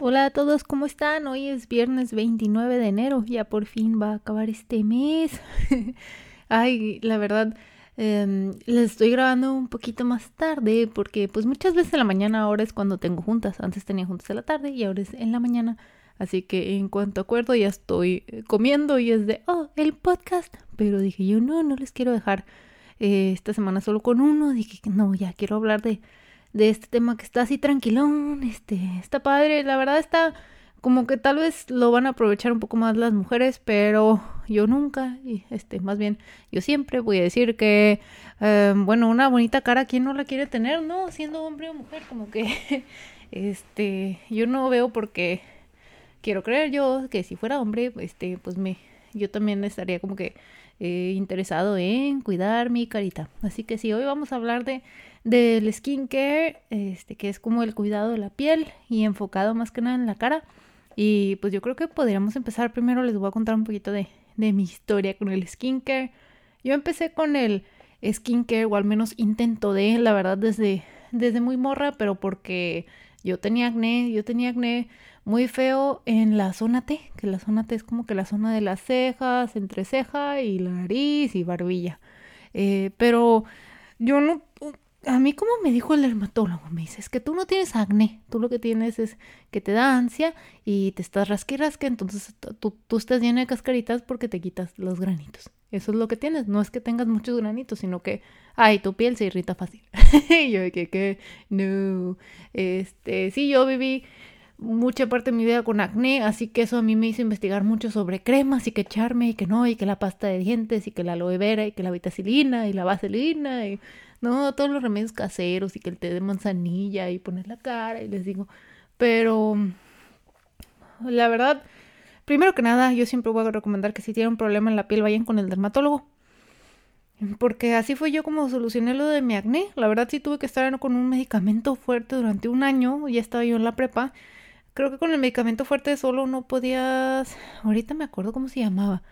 Hola a todos, ¿cómo están? Hoy es viernes 29 de enero, ya por fin va a acabar este mes. Ay, la verdad, eh, les estoy grabando un poquito más tarde porque pues muchas veces en la mañana ahora es cuando tengo juntas. Antes tenía juntas en la tarde y ahora es en la mañana. Así que en cuanto acuerdo ya estoy eh, comiendo y es de, oh, el podcast. Pero dije yo, no, no les quiero dejar eh, esta semana solo con uno. Dije que no, ya quiero hablar de de este tema que está así tranquilón, este, está padre, la verdad está como que tal vez lo van a aprovechar un poco más las mujeres, pero yo nunca, y este, más bien, yo siempre voy a decir que, eh, bueno, una bonita cara, ¿quién no la quiere tener, no? Siendo hombre o mujer, como que, este, yo no veo porque quiero creer yo que si fuera hombre, este, pues me, yo también estaría como que eh, interesado en cuidar mi carita. Así que sí, hoy vamos a hablar de del skincare, este, que es como el cuidado de la piel y enfocado más que nada en la cara. Y pues yo creo que podríamos empezar. Primero les voy a contar un poquito de, de mi historia con el skincare. Yo empecé con el skincare, o al menos intento de, la verdad, desde, desde muy morra, pero porque yo tenía acné, yo tenía acné muy feo en la zona T, que la zona T es como que la zona de las cejas, entre ceja y la nariz y barbilla. Eh, pero yo no, a mí como me dijo el dermatólogo, me dice, es que tú no tienes acné, tú lo que tienes es que te da ansia y te estás rasquirasque, entonces tú, tú estás llena de cascaritas porque te quitas los granitos. Eso es lo que tienes, no es que tengas muchos granitos, sino que, ay, tu piel se irrita fácil. y yo que, que, no, este, sí, yo viví mucha parte de mi vida con acné, así que eso a mí me hizo investigar mucho sobre cremas y que echarme y que no, y que la pasta de dientes y que la aloe vera y que la vitacilina y la vaselina y no, todos los remedios caseros y que el té de manzanilla y poner la cara y les digo, pero la verdad, primero que nada, yo siempre voy a recomendar que si tienen un problema en la piel vayan con el dermatólogo. Porque así fue yo como solucioné lo de mi acné. La verdad sí tuve que estar con un medicamento fuerte durante un año. Ya estaba yo en la prepa. Creo que con el medicamento fuerte solo no podías... Ahorita me acuerdo cómo se llamaba.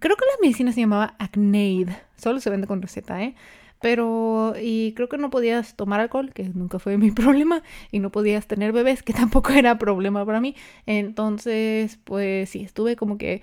Creo que la medicina se llamaba Acneid. Solo se vende con receta, ¿eh? Pero, y creo que no podías tomar alcohol, que nunca fue mi problema, y no podías tener bebés, que tampoco era problema para mí. Entonces, pues sí, estuve como que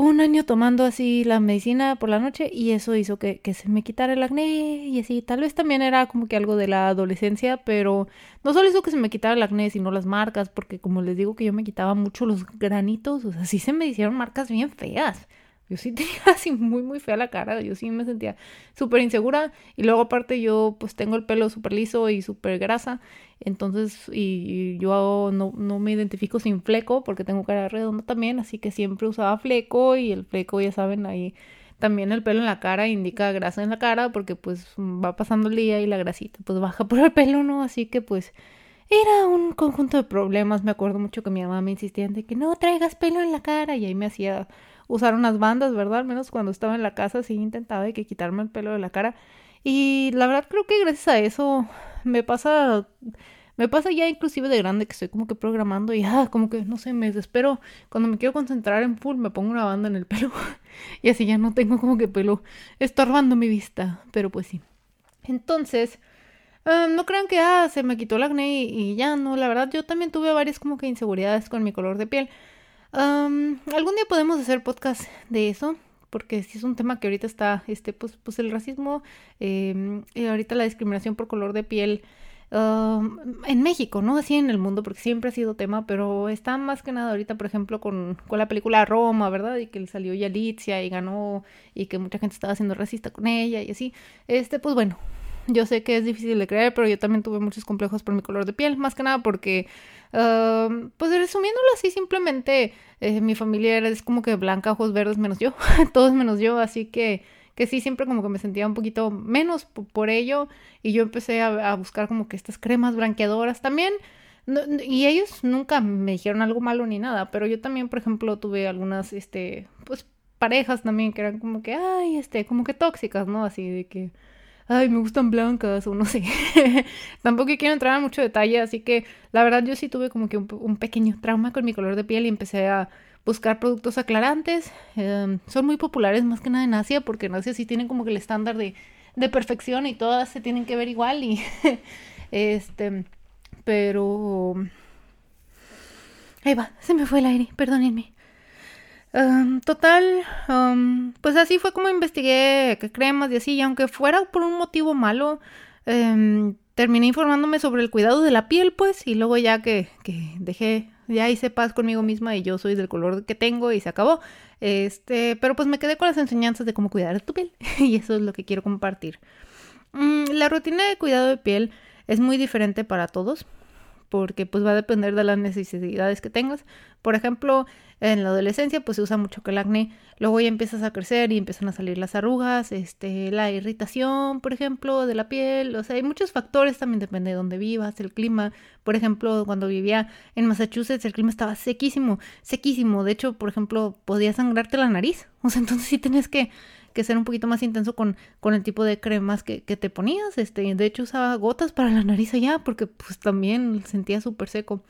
un año tomando así la medicina por la noche y eso hizo que, que, se me quitara el acné y así. Tal vez también era como que algo de la adolescencia, pero no solo hizo que se me quitara el acné, sino las marcas, porque como les digo que yo me quitaba mucho los granitos, o sea, sí se me hicieron marcas bien feas. Yo sí tenía así muy, muy fea la cara. Yo sí me sentía súper insegura. Y luego, aparte, yo pues tengo el pelo súper liso y súper grasa. Entonces, y, yo no, no, me identifico sin fleco porque tengo cara redonda también. Así que siempre usaba fleco. Y el fleco, ya saben, ahí también el pelo en la cara indica grasa en la cara porque pues va pasando el día y la grasita pues baja por el pelo, ¿no? Así que pues era un conjunto de problemas. Me acuerdo mucho que mi mamá me insistía en de que no traigas pelo en la cara y ahí me hacía usar unas bandas, ¿verdad? Al menos cuando estaba en la casa sí intentaba de que quitarme el pelo de la cara. Y la verdad creo que gracias a eso me pasa me pasa ya inclusive de grande que estoy como que programando y ah, como que no sé, me desespero. Cuando me quiero concentrar en full me pongo una banda en el pelo y así ya no tengo como que pelo estorbando mi vista, pero pues sí. Entonces, ah, no crean que ah, se me quitó el acné y, y, ya no, la verdad yo también tuve varias como que inseguridades con mi color de piel algún día podemos hacer podcast de eso, porque si es un tema que ahorita está, este, pues, pues el racismo em, y ahorita la discriminación por color de piel en México, ¿no? Así en el mundo, porque siempre ha sido tema, pero está más que nada ahorita, por ejemplo, con, con la película Roma, ¿verdad? Y que salió Yalitza y ganó, y que mucha gente estaba siendo racista con ella y así. Este, pues bueno, yo sé que es difícil de creer, pero yo también tuve muchos complejos por mi color de piel, más que nada porque, pues resumiéndolo así, simplemente eh, mi familia es como que blanca, ojos verdes menos yo, todos menos yo, así que, que sí, siempre como que me sentía un poquito menos por, ello y yo empecé a, buscar como que estas cremas blanqueadoras también. y ellos nunca me dijeron algo malo ni nada, pero yo también, por ejemplo, tuve algunas, este, pues parejas también que eran como que, ay, este, como que tóxicas, ¿no? Así de que, ay, me gustan blancas o no sé. Tampoco quiero entrar en mucho detalle, así que la verdad yo sí tuve como que un, pequeño trauma con mi color de piel y empecé a buscar productos aclarantes. Em, son muy populares más que nada en Asia porque en Asia sí tienen como que el estándar de, de perfección y todas se tienen que ver igual y este, pero... Ahí va, se me fue el aire, perdónenme. Total, pues así fue como investigué qué cremas y así, y aunque fuera por un motivo malo, em, terminé informándome sobre el cuidado de la piel, pues, y luego ya que, que dejé, ya hice paz conmigo misma y yo soy del color que tengo y se acabó. Este, pero pues me quedé con las enseñanzas de cómo cuidar tu piel y eso es lo que quiero compartir. Mm, la rutina de cuidado de piel es muy diferente para todos porque pues va a depender de las necesidades que tengas. Por ejemplo, en la adolescencia pues se usa mucho el acné, luego ya empiezas a crecer y empiezan a salir las arrugas, este, la irritación, por ejemplo, de la piel, o sea, hay muchos factores, también depende de dónde vivas, el clima. Por ejemplo, cuando vivía en Massachusetts el clima estaba sequísimo, sequísimo, de hecho, por ejemplo, podía sangrarte la nariz. O sea, entonces sí tenés que que ser un poquito más intenso con, con el tipo de cremas que, que, te ponías. Este, de hecho usaba gotas para la nariz allá porque pues también sentía súper seco.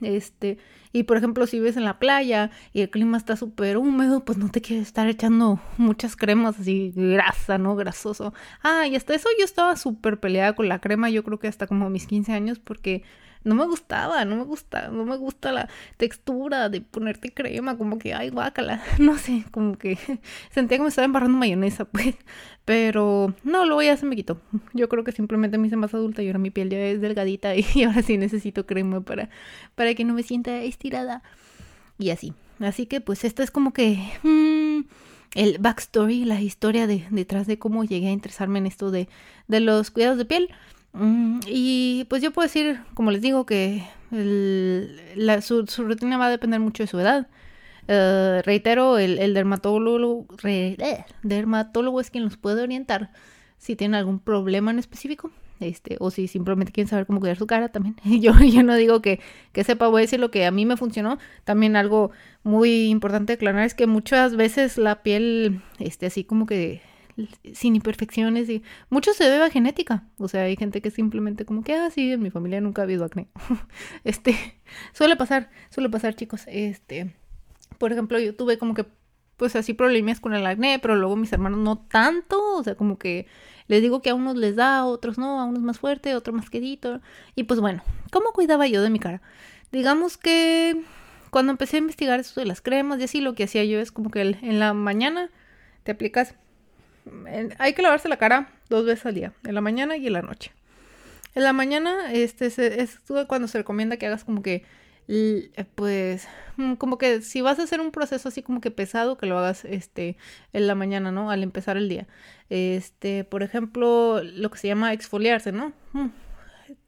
Este, y por ejemplo, si vives en la playa y el clima está súper húmedo, pues no te quieres estar echando muchas cremas así grasa, ¿no? Grasoso. Ah, y hasta eso yo estaba súper peleada con la crema, yo creo que hasta como mis 15 años, porque no me gustaba, no me gusta, no me gusta la textura de ponerte crema, como que, ay, guácala, no sé, como que sentía que me estaba embarrando mayonesa, pues, pero no, luego ya se me quitó. Yo creo que simplemente me hice más adulta y ahora mi piel ya es delgadita y ahora sí necesito crema para, para que no me sienta estirada y así. Así que pues esta es como que mm, el backstory, la historia de, detrás de cómo llegué a interesarme en esto de, de los cuidados de piel. Mm, y pues yo puedo decir, como les digo, que su, rutina va a depender mucho de su edad. Eh, reitero, el, dermatólogo, eh, dermatólogo es quien los puede orientar si tienen algún problema en específico. Este, o si simplemente quieren saber cómo cuidar su cara también. Yo, yo no digo que, que sepa, voy a decir lo que a mí me funcionó. También algo muy importante aclarar es que muchas veces la piel, este, así como que sin imperfecciones y mucho se debe a genética. O sea, hay gente que simplemente como que, ah, sí, en mi familia nunca ha habido acné. este, suele pasar, suele pasar, chicos. Este, por ejemplo, yo tuve como que, pues así problemas con el acné, pero luego mis hermanos no tanto. O sea, como que les digo que a unos les da, a otros no, a unos más fuerte, a otros más quedito. Y pues bueno, ¿cómo cuidaba yo de mi cara? Digamos que cuando empecé a investigar eso de las cremas y así, lo que hacía yo es como que en la mañana te aplicas hay que lavarse la cara dos veces al día, en la mañana y en la noche. En la mañana, este, es cuando se recomienda que hagas como que, pues, mm, como que si vas a hacer un proceso así como que pesado, que lo hagas, este, en la mañana, ¿no? Al empezar el día. Este, por ejemplo, lo que se llama exfoliarse, ¿no? Mm,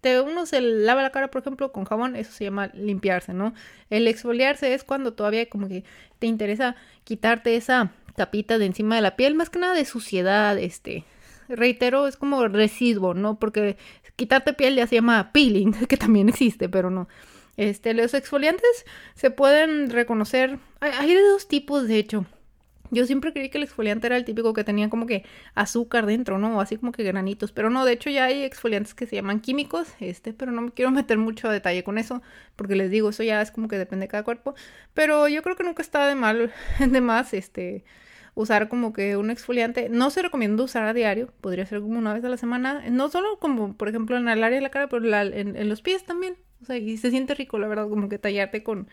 te, uno se lava la cara, por ejemplo, con jabón, eso se llama limpiarse, ¿no? El exfoliarse es cuando todavía como que te interesa quitarte esa tapita de encima de la piel, más que nada de suciedad, este, reitero, es como residuo, ¿no? Porque quitarte piel ya se llama peeling, que también existe, pero no. Este, los exfoliantes se pueden reconocer, hay, de dos tipos, de hecho. Yo siempre creí que el exfoliante era el típico que tenía como que azúcar dentro, ¿no? Así como que granitos. Pero no, de hecho ya hay exfoliantes que se llaman químicos, este, pero no me quiero meter mucho a detalle con eso, porque les digo, eso ya es como que depende de cada cuerpo. Pero yo creo que nunca está de mal, de más, este, usar como que un exfoliante. No se recomienda usar a diario, podría ser como una vez a la semana. No solo como, por ejemplo, en el área de la cara, pero en, los pies también. O sea, y se siente rico, la verdad, como que tallarte con,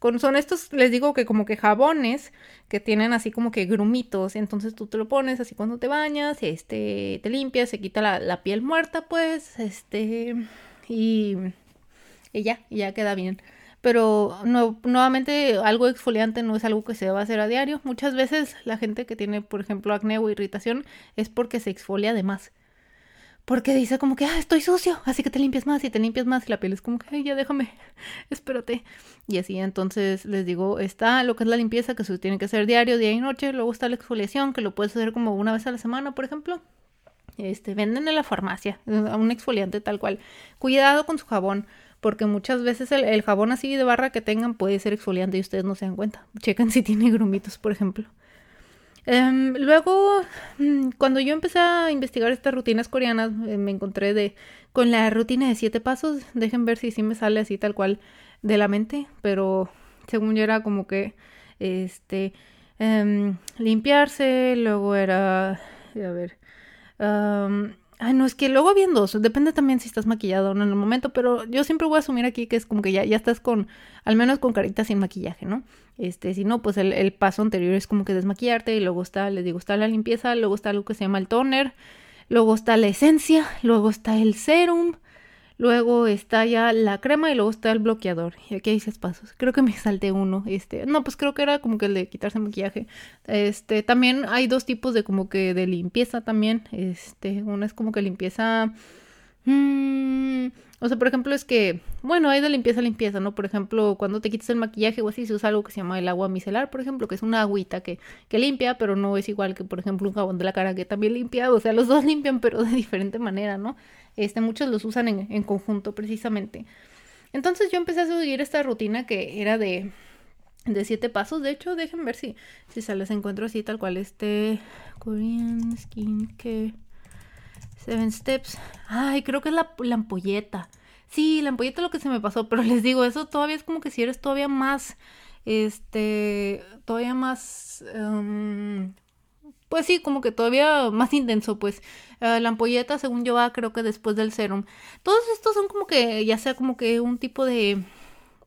con... Son estos, les digo que como que jabones que tienen así como que grumitos. Entonces tú te lo pones así cuando te bañas, este, te limpias, se quita la, la piel muerta, pues, este, y, y ya, y ya queda bien pero no, nuevamente algo exfoliante no es algo que se deba hacer a diario. Muchas veces la gente que tiene, por ejemplo, acné o irritación es porque se exfolia de más. Porque dice como que, ah, estoy sucio, así que te limpias más y te limpias más y la piel es como que, ay, ya déjame, espérate. Y así, entonces les digo, está lo que es la limpieza que se tiene que hacer diario, día y noche. Luego está la exfoliación, que lo puedes hacer como una vez a la semana, por ejemplo. Este, venden en la farmacia, un exfoliante tal cual. Cuidado con su jabón porque muchas veces el, jabón así de barra que tengan puede ser exfoliante y ustedes no se dan cuenta. Chequen si tiene grumitos, por ejemplo. Em, luego, mm, cuando yo empecé a investigar estas rutinas coreanas, eh, me encontré de con la rutina de siete pasos. Dejen ver si sí me sale así tal cual de la mente, pero según yo era como que este em, limpiarse, luego era a ver Ay, no, es que luego bien dos. Depende también si estás maquillado o no en el momento, pero yo siempre voy a asumir aquí que es como que ya, ya estás con, al menos con carita sin maquillaje, ¿no? Este, si no, pues el, el paso anterior es como que desmaquillarte y luego está, les digo, está la limpieza, luego está algo que se llama el toner, luego está la esencia, luego está el serum, Luego está ya la crema y luego está el bloqueador. Y aquí hay seis pasos. Creo que me salté uno. Este, no, pues creo que era como que el de quitarse maquillaje. Este, también hay dos tipos de como que de limpieza también. Este, una es como que limpieza. Mmm, o sea, por ejemplo, es que, bueno, hay de limpieza limpieza, ¿no? Por ejemplo, cuando te quitas el maquillaje o así, se usa algo que se llama el agua micelar, por ejemplo, que es una agüita que, que limpia, pero no es igual que, por ejemplo, un jabón de la cara que también limpia. O sea, los dos limpian, pero de diferente manera, ¿no? Este, muchos los usan en, conjunto precisamente. Entonces yo empecé a seguir esta rutina que era de, de siete pasos. De hecho, déjenme ver si, si se les encuentro así tal cual. Este Korean Skincare Seven Steps. Ay, creo que es la, la. Sí, la ampolleta es lo que se me pasó, pero les digo, eso todavía es como que si eres todavía más, este, todavía más, um, pues sí, como que todavía más intenso, pues. Eh, la ampolleta, según yo, va creo que después del serum. Todos estos son como que, ya sea como que un tipo de...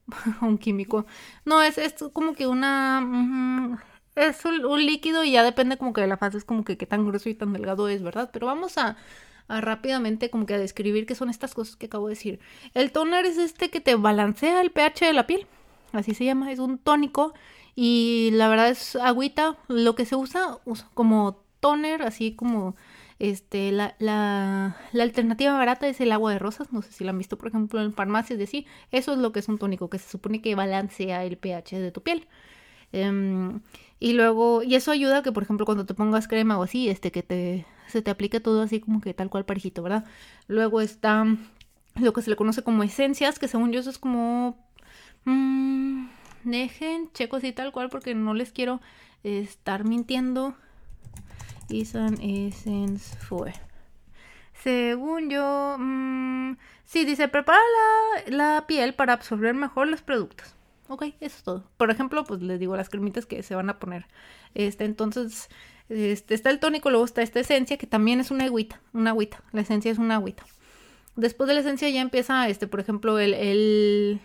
un químico. No, es, es como que una... es un, líquido y ya depende como que de la fase, es como que qué tan grueso y tan delgado es, ¿verdad? Pero vamos a, a rápidamente como que a describir qué son estas cosas que acabo de decir. El toner es este que te balancea el pH de la piel. Así se llama, es un tónico y la verdad es agüita, lo que se usa como toner, así como este, la, la, la, alternativa barata es el agua de rosas. No sé si la han visto, por ejemplo, en farmacias de sí. Eso es lo que es un tónico, que se supone que balancea el pH de tu piel. Em, y luego, y eso ayuda a que, por ejemplo, cuando te pongas crema o así, este, que te, se te aplique todo así como que tal cual parejito, ¿verdad? Luego está lo que se le conoce como esencias, que según yo eso es como... Mmm, dejen, checo así tal cual porque no les quiero estar mintiendo. Is an essence for. Según yo, mmm, sí, dice, prepara la, piel para absorber mejor los productos. Ok, eso es todo. Por ejemplo, pues les digo las cremitas que se van a poner. Este, entonces, este, está el tónico, luego está esta esencia que también es una agüita, una agüita. La esencia es una agüita. Después de la esencia ya empieza, este, por ejemplo, el, el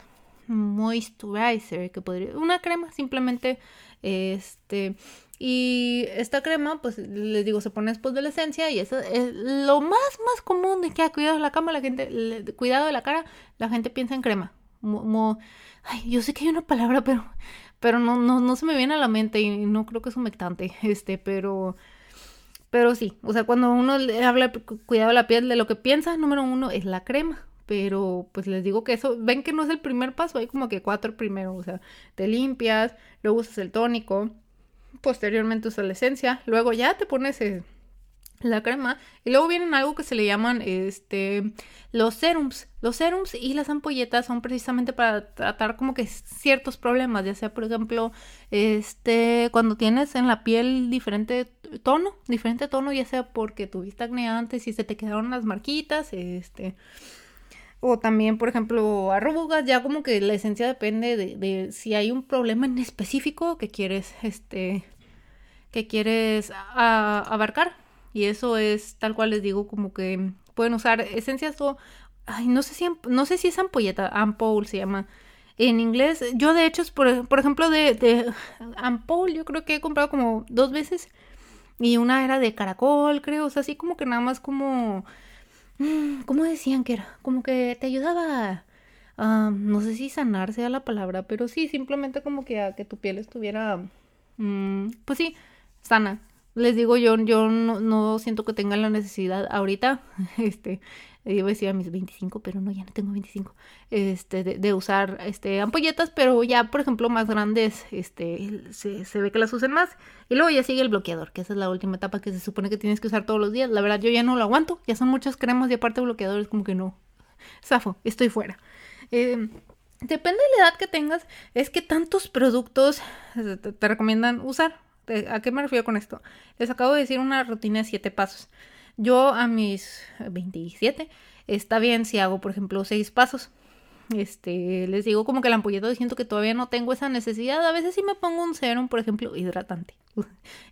moisturizer, que podría, una crema simplemente, este, y esta crema, pues les digo, se pone después de la esencia y eso es lo más, más común de que ha cuidado de la cama, la gente, cuidado de la cara, la gente piensa en crema. ay, yo sé que hay una palabra, pero, pero no, no, no se me viene a la mente y no creo que es humectante, este, pero... Pero sí, o sea, cuando uno habla cuidado de la piel, de lo que piensa, número uno es la crema pero pues les digo que eso, ven que no es el primer paso, hay como que cuatro primero, o sea, te limpias, luego usas el tónico, posteriormente usas la esencia, luego ya te pones eh, la crema y luego vienen algo que se le llaman este los serums. Los serums y las ampolletas son precisamente para tratar como que ciertos problemas, ya sea por ejemplo, este cuando tienes en la piel diferente tono, diferente tono, ya sea porque tuviste acné antes y se te quedaron las marquitas, este o también, por ejemplo, arrugas, ya como que la esencia depende de, si hay un problema en específico que quieres, este, que quieres abarcar. Y eso es tal cual les digo, como que pueden usar esencias o, ay, no sé si, no sé si es ampolleta, ampoule se llama. En inglés, yo de hecho, por, por ejemplo, de, de ampoule, yo creo que he comprado como dos veces. Y una era de caracol, creo, o sea, así como que nada más como ¿Cómo decían que era? Como que te ayudaba a, no sé si sanar sea la palabra, pero sí, simplemente como que a que tu piel estuviera, mm, pues sí, sana. Les digo, yo, yo no, no siento que tenga la necesidad ahorita, este, iba a decir a mis 25, pero no, ya no tengo 25, este, de, usar, este, ampolletas, pero ya, por ejemplo, más grandes, este, se, ve que las usen más. Y luego ya sigue el bloqueador, que esa es la última etapa que se supone que tienes que usar todos los días. La verdad, yo ya no lo aguanto, ya son muchas cremas y aparte bloqueadores, como que no. Zafo, estoy fuera. Em, depende de la edad que tengas, es que tantos productos te recomiendan usar. ¿A qué me refiero con esto? Les acabo de decir una rutina de siete pasos. Yo a mis 27 está bien si hago, por ejemplo, seis pasos. Este, les digo como que la ampolleta siento que todavía no tengo esa necesidad. A veces sí me pongo un serum, por ejemplo, hidratante.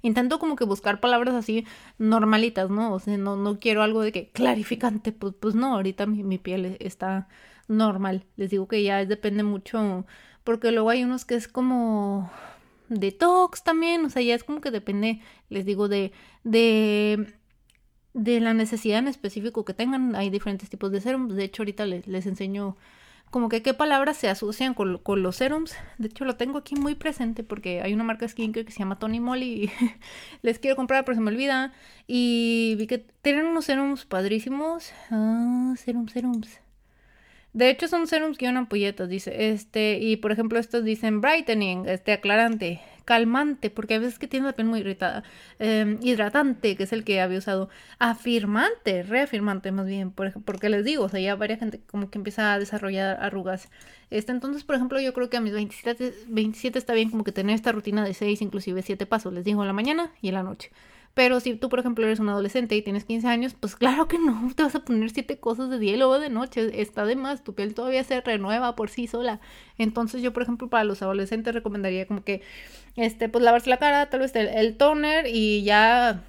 Intento como que buscar palabras así normalitas, ¿no? O sea, no, no quiero algo de que clarificante. Pues, pues no, ahorita mi, piel está normal. Les digo que ya depende mucho. Porque luego hay unos que es como detox también. O sea, ya es como que depende, les digo, de. de de la necesidad en específico que tengan. Hay diferentes tipos de serums. De hecho, ahorita les, les enseño como que qué palabras se asocian con, con, los serums. De hecho, lo tengo aquí muy presente porque hay una marca skincare que se llama Tony Moly les quiero comprar, pero se me olvida. Y vi que tienen unos serums padrísimos. Ah, serums, serums. De hecho, son serums que ampolletas, dice. Este, y por ejemplo, estos dicen brightening, este, aclarante calmante, porque a veces que tiene la piel muy irritada, em, hidratante, que es el que había usado, afirmante, reafirmante más bien, porque les digo, o sea, ya varias gente como que empieza a desarrollar arrugas. Este, entonces, por ejemplo, yo creo que a mis 27, 27 está bien como que tener esta rutina de 6, inclusive 7 pasos, les digo en la mañana y en la noche. Pero si tú, por ejemplo, eres un adolescente y tienes 15 años, pues claro que no, te vas a poner siete cosas de día y luego de noche. Está de más, tu piel todavía se renueva por sí sola. Entonces yo, por ejemplo, para los adolescentes recomendaría como que, este, pues lavarse la cara, tal vez el, toner y ya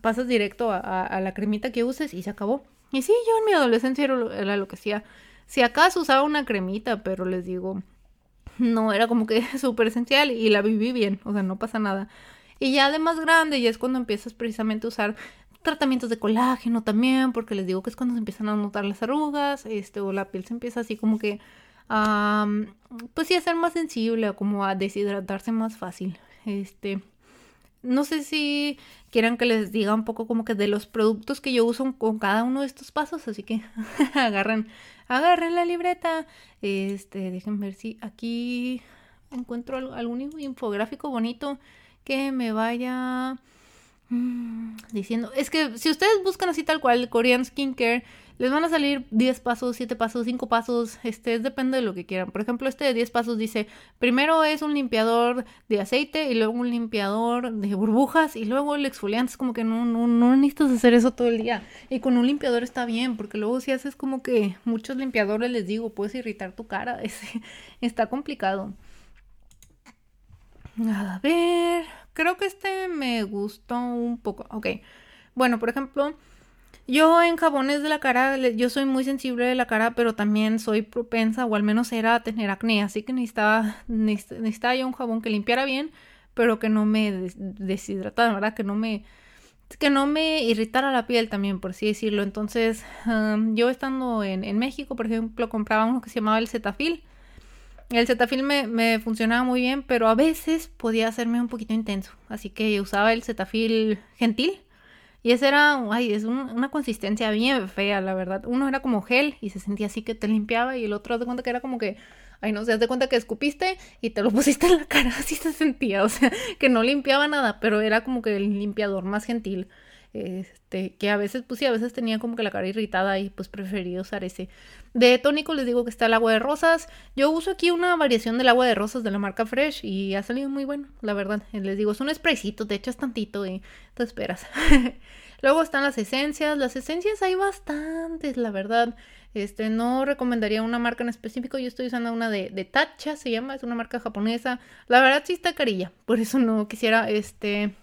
pasas directo a, la cremita que uses y se acabó. Y sí, yo en mi adolescencia era, era lo que hacía. Si acaso usaba una cremita, pero les digo, no era como que súper esencial y la viví bien, o sea, no pasa nada. Y ya de más grande, ya es cuando empiezas precisamente a usar tratamientos de colágeno también, porque les digo que es cuando se empiezan a notar las arrugas, este, o la piel se empieza así como que, pues sí, a ser más sensible, o como a deshidratarse más fácil. Este, no sé si quieran que les diga un poco como que de los productos que yo uso con cada uno de estos pasos, así que agarren, agarren la libreta. Este, dejen ver si aquí encuentro algún infográfico bonito que me vaya mm, diciendo. Es que si ustedes buscan así tal cual Korean Skincare, les van a salir 10 pasos, 7 pasos, 5 pasos. Este depende de lo que quieran. Por ejemplo, este de 10 pasos dice: primero es un limpiador de aceite y luego un limpiador de burbujas y luego el exfoliante. Es como que no, no, no necesitas hacer eso todo el día. Y con un limpiador está bien, porque luego si haces como que muchos limpiadores, les digo, puedes irritar tu cara. está complicado. A ver, creo que este me gustó un poco. Ok, bueno, por ejemplo, yo en jabones de la cara, yo soy muy sensible de la cara, pero también soy propensa, o al menos era a tener acné, así que necesitaba, necesitaba yo un jabón que limpiara bien, pero que no me deshidratara, ¿verdad? Que no me que no me irritara la piel también, por así decirlo. Entonces, yo estando en, en, México, por ejemplo, compraba uno que se llamaba el Cetaphil el Cetaphil me, funcionaba muy bien, pero a veces podía hacerme un poquito intenso. Así que usaba el Cetaphil gentil. Y ese era, ay, es una consistencia bien fea, la verdad. Uno era como gel y se sentía así que te limpiaba y el otro de cuenta que era como que, ay, no, se das de cuenta que escupiste y te lo pusiste en la cara, así se sentía. O sea, que no limpiaba nada, pero era como que el limpiador más gentil. Este, que a veces, pues sí, a veces tenía como que la cara irritada y pues preferí usar ese. De tónico les digo que está el agua de rosas. Yo uso aquí una variación del agua de rosas de la marca Fresh y ha salido muy bueno, la verdad. Les digo, es un spraycito, te echas tantito y te esperas. Luego están las esencias. Las esencias hay bastantes, la verdad. Este, no recomendaría una marca en específico. Yo estoy usando una de, de Tacha, se llama, es una marca japonesa. La verdad sí está carilla. Por eso no quisiera, este,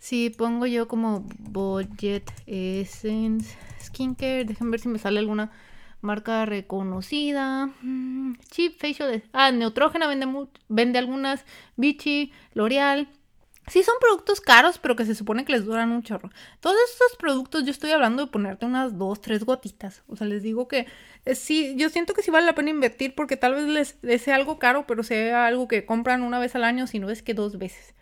si pongo yo como Budget Essence Skincare, déjenme ver si me sale alguna marca reconocida. Mm, Cheap Facial. Ah, Neutrogena vende, vende algunas. Vichy, L'Oreal. Sí, son productos caros, pero que se supone que les duran un chorro. Todos estos productos, yo estoy hablando de ponerte unas dos, tres gotitas. O sea, les digo que eh, sí, yo siento que sí vale la pena invertir porque tal vez les, les sea algo caro, pero sea algo que compran una vez al año, si no es que dos veces.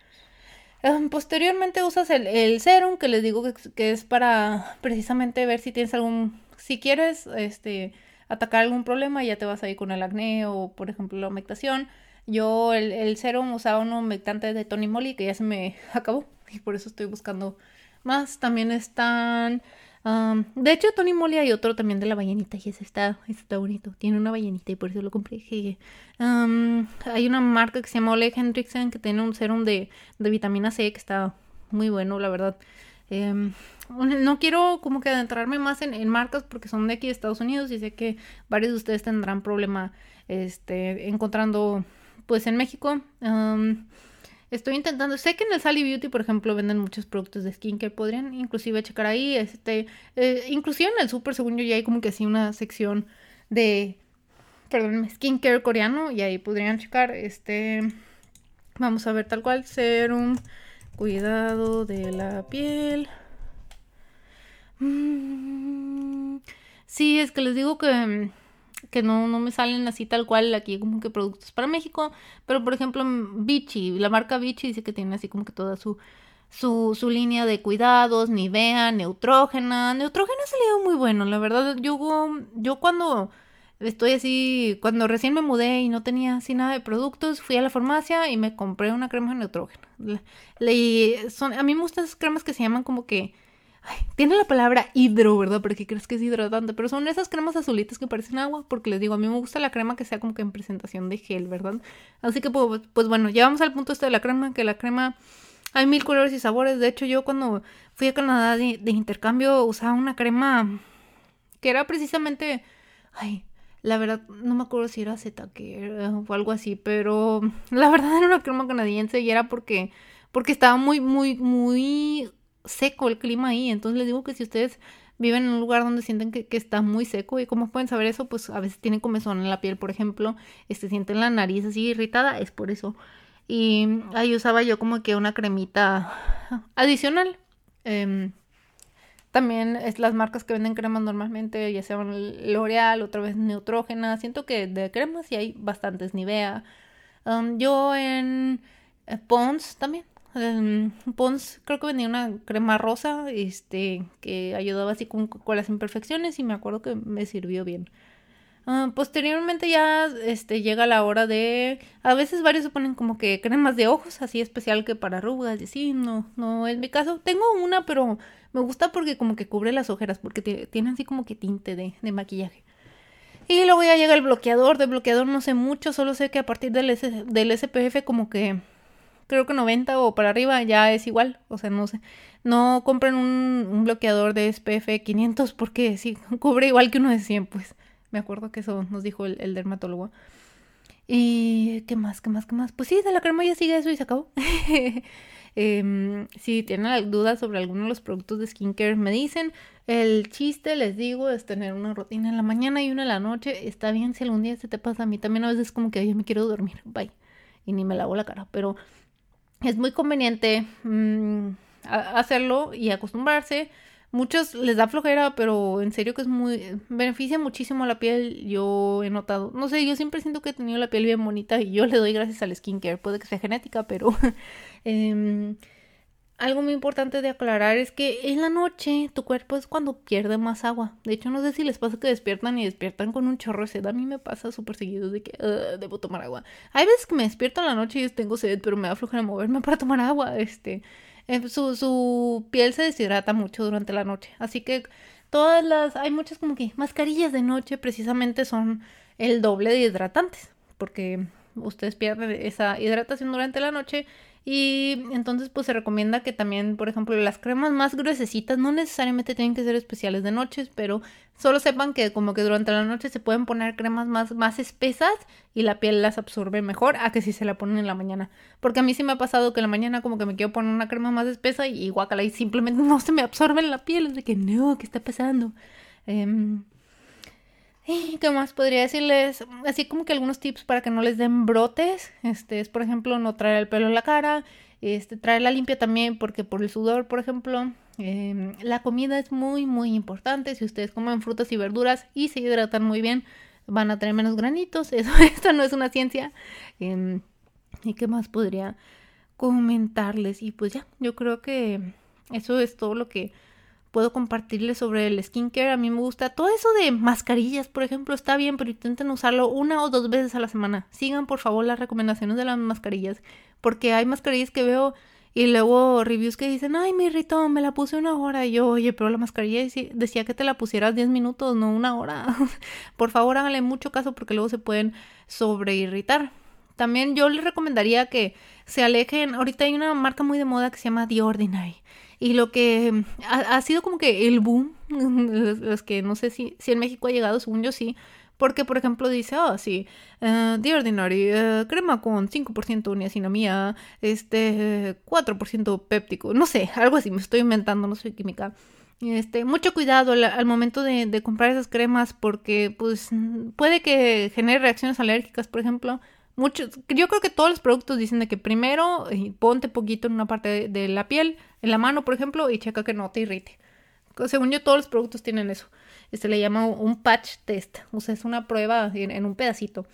Em, posteriormente usas el, serum, que les digo que, es para precisamente ver si tienes algún, si quieres este, atacar algún problema, ya te vas a ir con el acné o, por ejemplo, la humectación. Yo el, el serum usaba un humectante de Tony Moly que ya se me acabó y por eso estoy buscando más. También están de hecho, Tony Moly hay otro también de la ballenita y ese está, está bonito. Tiene una ballenita y por eso lo compré. hay una marca que se llama Ole Hendrickson que tiene un serum de, de, vitamina C que está muy bueno, la verdad. Em, no quiero como que adentrarme más en, marcas porque son de aquí de Estados Unidos y sé que varios de ustedes tendrán problema este, encontrando pues en México. Estoy intentando, sé que en el Sally Beauty, por ejemplo, venden muchos productos de skincare, podrían inclusive checar ahí, este, eh, inclusive en el super, según yo, ya hay como que así una sección de, perdón, skincare coreano y ahí podrían checar, este, vamos a ver tal cual, serum, cuidado de la piel. Mm, sí, es que les digo que, que no, no me salen así tal cual aquí como que productos para México. Pero por ejemplo, Vichy, la marca Vichy dice que tiene así como que toda su, su, su línea de cuidados, Nivea, Neutrógena. Neutrógena ha salido muy bueno, la verdad. Yo, yo cuando estoy así, cuando recién me mudé y no tenía así nada de productos, fui a la farmacia y me compré una crema neutrógena. Le, son, a mí me gustan esas cremas que se llaman como que tiene la palabra hidro, ¿verdad? Porque crees que es hidratante, pero son esas cremas azulitas que parecen agua, porque les digo, a mí me gusta la crema que sea como que en presentación de gel, ¿verdad? Así que pues, pues bueno, llegamos al punto este de la crema, que la crema hay mil colores y sabores. De hecho, yo cuando fui a Canadá de, intercambio usaba una crema que era precisamente, ay, la verdad, no me acuerdo si era que o algo así, pero la verdad era una crema canadiense y era porque, porque estaba muy, muy, muy seco el clima ahí. Entonces les digo que si ustedes viven en un lugar donde sienten que, está muy seco y cómo pueden saber eso, pues a veces tienen comezón en la piel, por ejemplo, este, sienten la nariz así irritada, es por eso. Y ahí usaba yo como que una cremita adicional. Em, también es las marcas que venden cremas normalmente, ya sean L'Oreal, otra vez Neutrógena. Siento que de cremas sí hay bastantes, Nivea. yo en eh, Pons también Pons creo que vendía una crema rosa, este, que ayudaba así con, las imperfecciones y me acuerdo que me sirvió bien. Ah, posteriormente ya este, llega la hora de... A veces varios se ponen como que cremas de ojos, así especial que para arrugas y así, no, no es mi caso. Tengo una, pero me gusta porque como que cubre las ojeras, porque tiene así como que tinte de, de maquillaje. Y luego ya llega el bloqueador, de bloqueador no sé mucho, solo sé que a partir del, del SPF como que creo que 90 o para arriba ya es igual. O sea, no sé. No compren un, bloqueador de SPF 500 porque sí, cubre igual que uno de 100, pues. Me acuerdo que eso nos dijo el, dermatólogo. Y qué más, qué más, qué más. Pues sí, de la crema ya sigue eso y se acabó. Em, si tienen dudas sobre alguno de los productos de skincare, me dicen. El chiste, les digo, es tener una rutina en la mañana y una en la noche. Está bien si algún día se te pasa. A mí también a veces como que yo me quiero dormir. Bye. Y ni me lavo la cara. Pero es muy conveniente mm, hacerlo y acostumbrarse. Muchos les da flojera, pero en serio que es muy... beneficia muchísimo a la piel, yo he notado. No sé, yo siempre siento que he tenido la piel bien bonita y yo le doy gracias al skincare. Puede que sea genética, pero... eh, algo muy importante de aclarar es que en la noche tu cuerpo es cuando pierde más agua. De hecho, no sé si les pasa que despiertan y despiertan con un chorro de sed. A mí me pasa súper seguido de que debo tomar agua. Hay veces que me despierto en la noche y tengo sed, pero me da flojera moverme para tomar agua. Este, eh, su, su piel se deshidrata mucho durante la noche. Así que todas las, hay muchas como que mascarillas de noche precisamente son el doble de hidratantes. Porque ustedes pierden esa hidratación durante la noche y entonces pues se recomienda que también, por ejemplo, las cremas más gruesecitas no necesariamente tienen que ser especiales de noches, pero solo sepan que como que durante la noche se pueden poner cremas más, más espesas y la piel las absorbe mejor a que si se la ponen en la mañana. Porque a mí sí me ha pasado que en la mañana como que me quiero poner una crema más espesa y guacala y simplemente no se me absorbe en la piel. Es de que no, ¿qué está pasando? Eh, ¿Qué más podría decirles? Así como que algunos tips para que no les den brotes. Este es, por ejemplo, no traer el pelo en la cara. Este, traerla limpia también porque por el sudor, por ejemplo. Em, la comida es muy, muy importante. Si ustedes comen frutas y verduras y se hidratan muy bien, van a tener menos granitos. Eso, esto no es una ciencia. Em, ¿Y qué más podría comentarles? Y pues ya, yo creo que eso es todo lo que puedo compartirles sobre el skincare. A mí me gusta todo eso de mascarillas, por ejemplo, está bien, pero intenten usarlo una o dos veces a la semana. Sigan, por favor, las recomendaciones de las mascarillas, porque hay mascarillas que veo y luego reviews que dicen, ay, me irritó, me la puse una hora. Y yo, oye, pero la mascarilla decía que te la pusieras 10 minutos, no una hora. por favor, háganle mucho caso porque luego se pueden sobreirritar. También yo les recomendaría que se alejen. Ahorita hay una marca muy de moda que se llama The Ordinary. Y lo que ha, sido como que el boom, los, que no sé si, si en México ha llegado, según yo sí, porque, por ejemplo, dice, ah, sí, uh, The Ordinary, uh, crema con 5% niacinamida, este, 4% péptico, no sé, algo así, me estoy inventando, no soy química. Este, mucho cuidado al, momento de, comprar esas cremas porque, pues, puede que genere reacciones alérgicas, por ejemplo. Muchos, yo creo que todos los productos dicen de que primero ponte poquito en una parte de la piel, en la mano, por ejemplo, y checa que no te irrite. Según yo, todos los productos tienen eso se le llama un patch test, o sea, es una prueba en, un pedacito.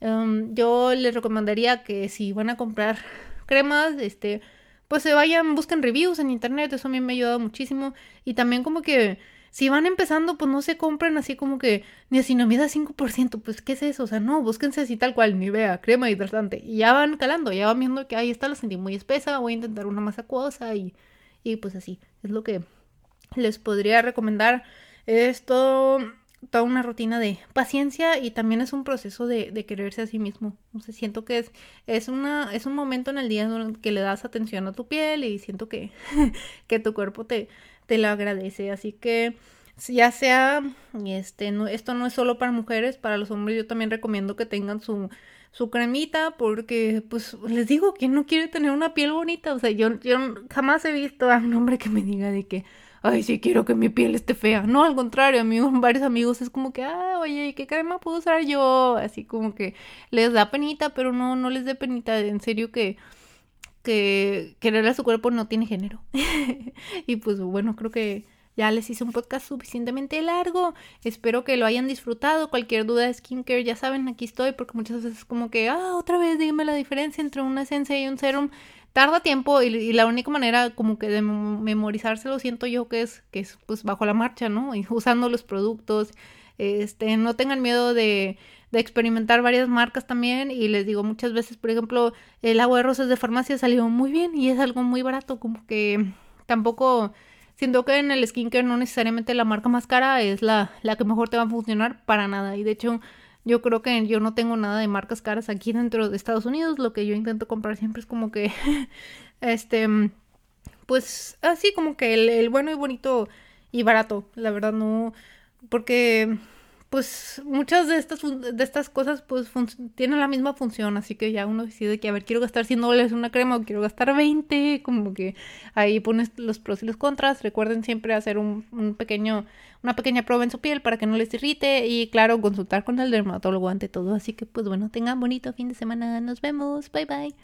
Um, yo les recomendaría que si van a comprar cremas, este, pues se vayan, busquen reviews en internet, eso a mí me ha ayudado muchísimo. Y también como que si van empezando, pues no se compren así como que ni así no me da 5%, pues ¿qué es eso? O sea, no, búsquense así tal cual, ni vea, crema hidratante. Y ya van calando, ya van viendo que ahí está, la sentí muy espesa, voy a intentar una más acuosa y, y pues así, es lo que les podría recomendar. Es todo, toda una rutina de paciencia y también es un proceso de, de quererse a sí mismo. O sea, siento que es, es, una, es un momento en el día en que le das atención a tu piel y siento que, que tu cuerpo te, te lo agradece. Así que ya sea, este, no, esto no es solo para mujeres, para los hombres yo también recomiendo que tengan su, su cremita porque pues les digo que no quiere tener una piel bonita. O sea, yo, yo jamás he visto a un hombre que me diga de que ay, sí quiero que mi piel esté fea. No, al contrario, amigos, varios amigos es como que, ah, oye, ¿qué crema puedo usar yo? Así como que les da penita, pero no, no les dé penita. En serio que, que querer a su cuerpo no tiene género. y pues bueno, creo que ya les hice un podcast suficientemente largo. Espero que lo hayan disfrutado. Cualquier duda de skincare, ya saben, aquí estoy, porque muchas veces es como que, ah, otra vez dígame la diferencia entre una esencia y un serum tarda tiempo y, la única manera como que de memorizárselo siento yo que es que es pues bajo la marcha, ¿no? Y usando los productos, este, no tengan miedo de, de experimentar varias marcas también y les digo muchas veces, por ejemplo, el agua de rosas de farmacia salió muy bien y es algo muy barato, como que tampoco siento que en el skincare no necesariamente la marca más cara es la, la que mejor te va a funcionar para nada y de hecho yo creo que yo no tengo nada de marcas caras aquí dentro de Estados Unidos. Lo que yo intento comprar siempre es como que, este, pues así como que el, el bueno y bonito y barato. La verdad no, porque pues muchas de estas, de estas cosas pues tienen la misma función, así que ya uno decide que, a ver, quiero gastar 100 dólares en una crema o quiero gastar 20, como que ahí pones los pros y los contras. Recuerden siempre hacer un, un pequeño, una pequeña prueba en su piel para que no les irrite y claro, consultar con el dermatólogo ante todo. Así que pues bueno, tengan bonito fin de semana, nos vemos, bye bye.